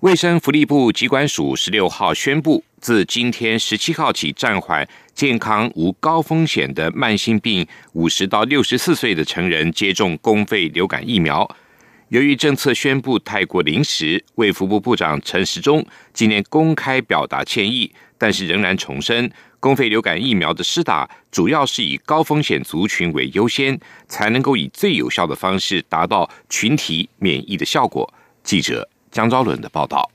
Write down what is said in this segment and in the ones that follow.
卫生福利部疾管署十六号宣布，自今天十七号起暂缓健康无高风险的慢性病五十到六十四岁的成人接种公费流感疫苗。由于政策宣布太过临时，卫福部部长陈时中今年公开表达歉意，但是仍然重申，公费流感疫苗的施打主要是以高风险族群为优先，才能够以最有效的方式达到群体免疫的效果。记者。江昭伦的报道：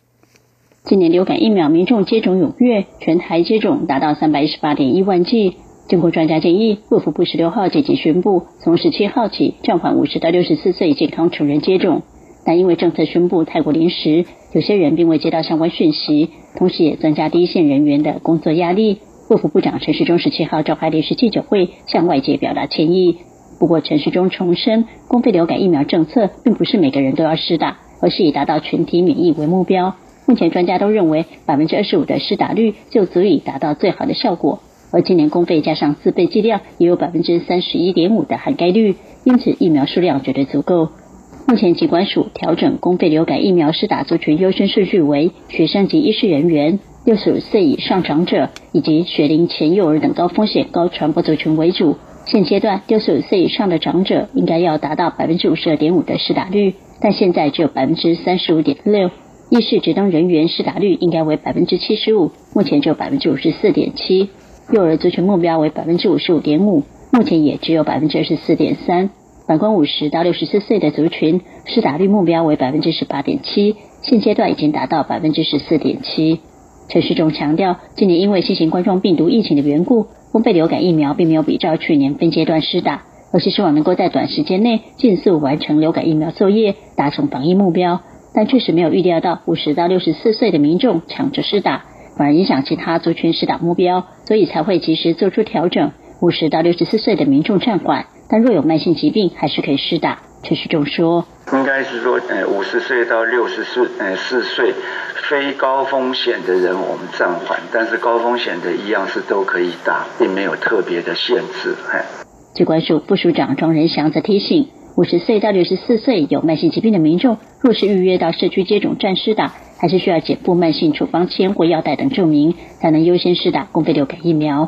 今年流感疫苗民众接种踊跃，全台接种达到三百一十八点一万剂。经过专家建议，卫福部十六号紧急宣布，从十七号起暂缓五十到六十四岁健康成人接种。但因为政策宣布太过临时，有些人并未接到相关讯息，同时也增加第一线人员的工作压力。卫福部长陈时中十七号召开临时记者会，向外界表达歉意。不过，陈时中重申，公费流感疫苗政策并不是每个人都要施打。而是以达到群体免疫为目标。目前专家都认为，百分之二十五的施打率就足以达到最好的效果。而今年公费加上自备剂量，也有百分之三十一点五的涵盖率，因此疫苗数量绝对足够。目前疾管署调整公费流感疫苗施打族群优先顺序为学生及医师人员、六十五岁以上长者以及学龄前幼儿等高风险高传播族群为主。现阶段，六十五岁以上的长者应该要达到百分之五十二点五的施打率。但现在只有百分之三十五点六，医事职能人员施打率应该为百分之七十五，目前只有百分之五十四点七。幼儿族群目标为百分之五十五点五，目前也只有百分之二十四点三。反观五十到六十四岁的族群，施打率目标为百分之十八点七，现阶段已经达到百分之十四点七。陈世忠强调，今年因为新型冠状病毒疫情的缘故，公费流感疫苗并没有比照去年分阶段施打。而是希望能够在短时间内尽速完成流感疫苗作业，达成防疫目标。但确实没有预料到五十到六十四岁的民众抢着施打，反而影响其他族群施打目标，所以才会及时做出调整。五十到六十四岁的民众暂缓，但若有慢性疾病，还是可以施打。陈世忠说：“应该是说，呃，五十岁到六十四呃四岁非高风险的人，我们暂缓；但是高风险的一样是都可以打，并没有特别的限制。”机关署副署长庄仁祥则提醒，五十岁到六十四岁有慢性疾病的民众，若是预约到社区接种站施打，还是需要检附慢性处方签或药袋等证明，才能优先施打公费流感疫苗。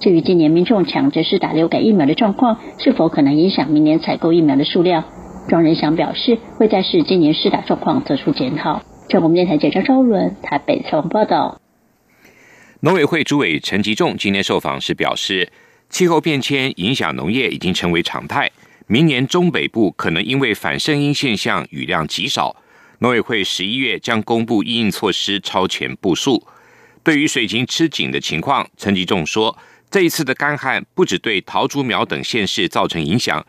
至于今年民众抢着施打流感疫苗的状况，是否可能影响明年采购疫苗的数量？庄仁祥表示，会在视今年施打状况做出检讨。中国电台记者张昭伦台北采访报道。农委会主委陈吉仲今天受访时表示。气候变迁影响农业已经成为常态，明年中北部可能因为反声音现象雨量极少。农委会十一月将公布应应措施超前部署。对于水情吃紧的情况，陈吉仲说，这一次的干旱不止对桃竹苗等县市造成影响。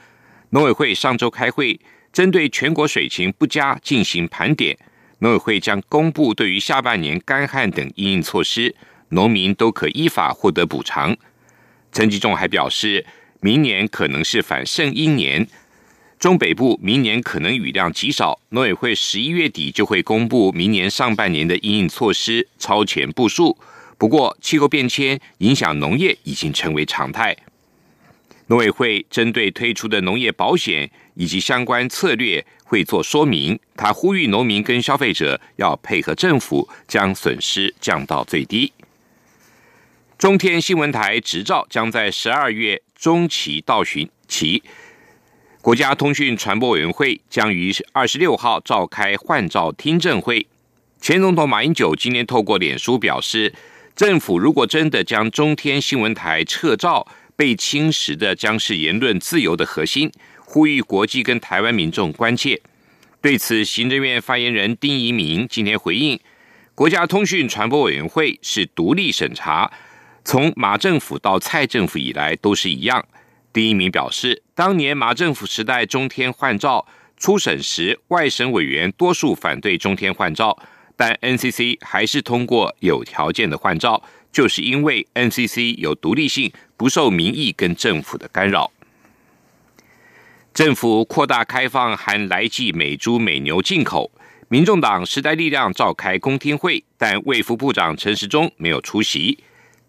农委会上周开会，针对全国水情不佳进行盘点。农委会将公布对于下半年干旱等应应措施，农民都可依法获得补偿。陈吉仲还表示，明年可能是反圣婴年，中北部明年可能雨量极少。农委会十一月底就会公布明年上半年的应应措施超前部署。不过，气候变迁影响农业已经成为常态。农委会针对推出的农业保险以及相关策略会做说明。他呼吁农民跟消费者要配合政府，将损失降到最低。中天新闻台执照将在十二月中期到旬期，国家通讯传播委员会将于二十六号召开换照听证会。前总统马英九今天透过脸书表示，政府如果真的将中天新闻台撤照，被侵蚀的将是言论自由的核心，呼吁国际跟台湾民众关切。对此，行政院发言人丁仪明今天回应，国家通讯传播委员会是独立审查。从马政府到蔡政府以来都是一样。第一名表示，当年马政府时代中天换照初审时，外省委员多数反对中天换照，但 NCC 还是通过有条件的换照，就是因为 NCC 有独立性，不受民意跟政府的干扰。政府扩大开放含来记美猪美牛进口，民众党时代力量召开公听会，但卫福部长陈时中没有出席。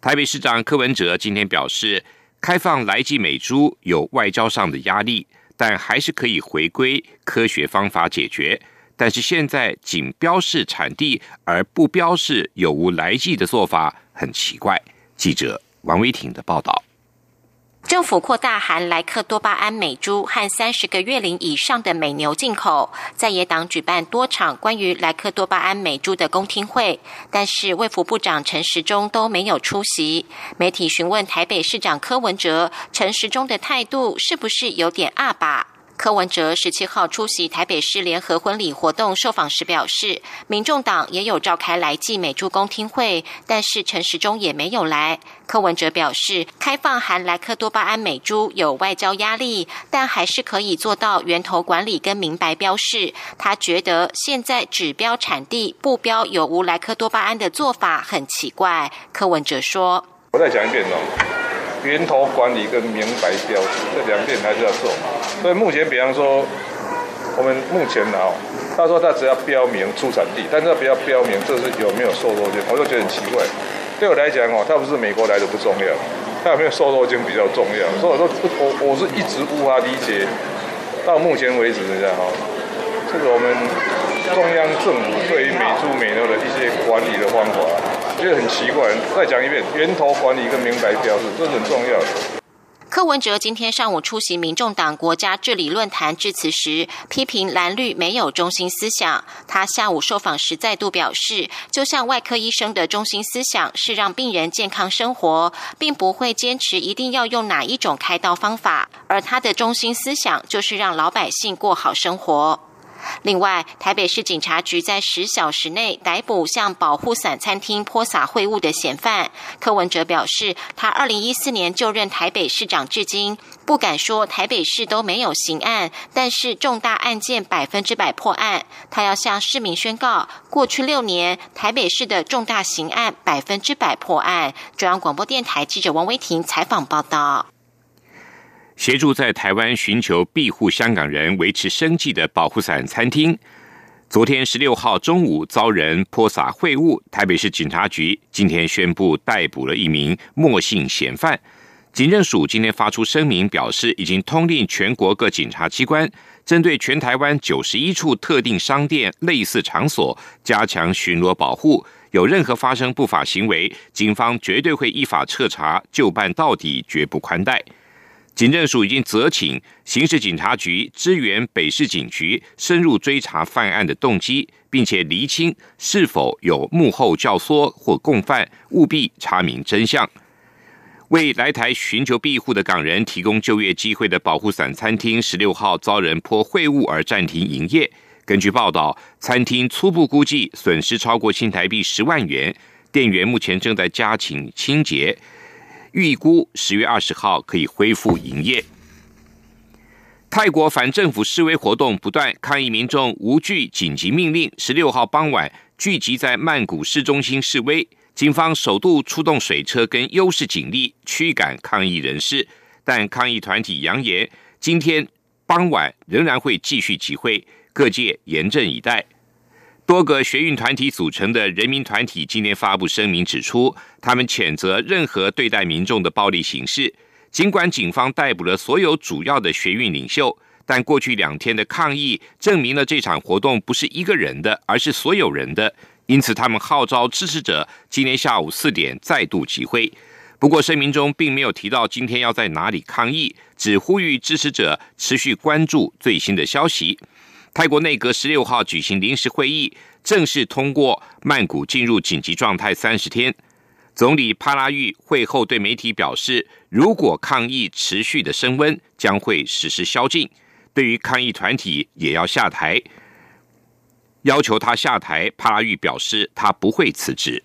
台北市长柯文哲今天表示，开放来记美猪有外交上的压力，但还是可以回归科学方法解决。但是现在仅标示产地而不标示有无来记的做法很奇怪。记者王威婷的报道。政府扩大含莱克多巴胺美猪和三十个月龄以上的美牛进口，在野党举办多场关于莱克多巴胺美猪的公听会，但是卫福部长陈时中都没有出席。媒体询问台北市长柯文哲，陈时中的态度是不是有点二吧？柯文哲十七号出席台北市联合婚礼活动受访时表示，民众党也有召开来记美猪公听会，但是陈时中也没有来。柯文哲表示，开放含莱克多巴胺美猪有外交压力，但还是可以做到源头管理跟明白标示。他觉得现在指标产地不标有无莱克多巴胺的做法很奇怪。柯文哲说：“我再讲一遍哦。”源头管理跟明白标识这两点还是要做，所以目前比方说，我们目前呢，他说他只要标明出产地，但是他不要标明这是有没有瘦肉精，我就觉得很奇怪。对我来讲哦，他不是美国来的不重要，他有没有瘦肉精比较重要。所以我说我我是一直无法理解，到目前为止这样哈，这个我们中央政府对于美猪美牛的一些管理的方法。觉得很奇怪，再讲一遍，源头管理跟明白标示，这很重要。柯文哲今天上午出席民众党国家治理论坛致辞时，批评蓝绿没有中心思想。他下午受访时再度表示，就像外科医生的中心思想是让病人健康生活，并不会坚持一定要用哪一种开刀方法，而他的中心思想就是让老百姓过好生活。另外，台北市警察局在十小时内逮捕向保护伞餐厅泼洒秽物的嫌犯。柯文哲表示，他二零一四年就任台北市长至今，不敢说台北市都没有刑案，但是重大案件百分之百破案。他要向市民宣告，过去六年台北市的重大刑案百分之百破案。中央广播电台记者王威婷采访报道。协助在台湾寻求庇护香港人维持生计的保护伞餐厅，昨天十六号中午遭人泼洒秽物。台北市警察局今天宣布逮捕了一名莫姓嫌犯。警政署今天发出声明，表示已经通令全国各警察机关，针对全台湾九十一处特定商店类似场所加强巡逻保护。有任何发生不法行为，警方绝对会依法彻查，就办到底，绝不宽待。警政署已经责请刑事警察局支援北市警局，深入追查犯案的动机，并且厘清是否有幕后教唆或共犯，务必查明真相。为来台寻求庇护的港人提供就业机会的保护伞餐厅，十六号遭人泼秽物而暂停营业。根据报道，餐厅初步估计损失超过新台币十万元，店员目前正在加紧清洁。预估十月二十号可以恢复营业。泰国反政府示威活动不断，抗议民众无惧紧急命令。十六号傍晚聚集在曼谷市中心示威，警方首度出动水车跟优势警力驱赶抗议人士，但抗议团体扬言今天傍晚仍然会继续集会，各界严阵以待。多个学运团体组成的人民团体今天发布声明，指出他们谴责任何对待民众的暴力形式。尽管警方逮捕了所有主要的学运领袖，但过去两天的抗议证明了这场活动不是一个人的，而是所有人的。因此，他们号召支持者今天下午四点再度集会。不过，声明中并没有提到今天要在哪里抗议，只呼吁支持者持续关注最新的消息。泰国内阁十六号举行临时会议，正式通过曼谷进入紧急状态三十天。总理帕拉育会后对媒体表示，如果抗议持续的升温，将会实施宵禁。对于抗议团体也要下台，要求他下台。帕拉育表示，他不会辞职。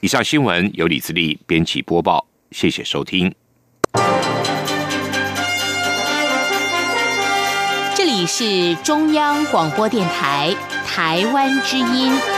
以上新闻由李自力编辑播报，谢谢收听。是中央广播电台台湾之音。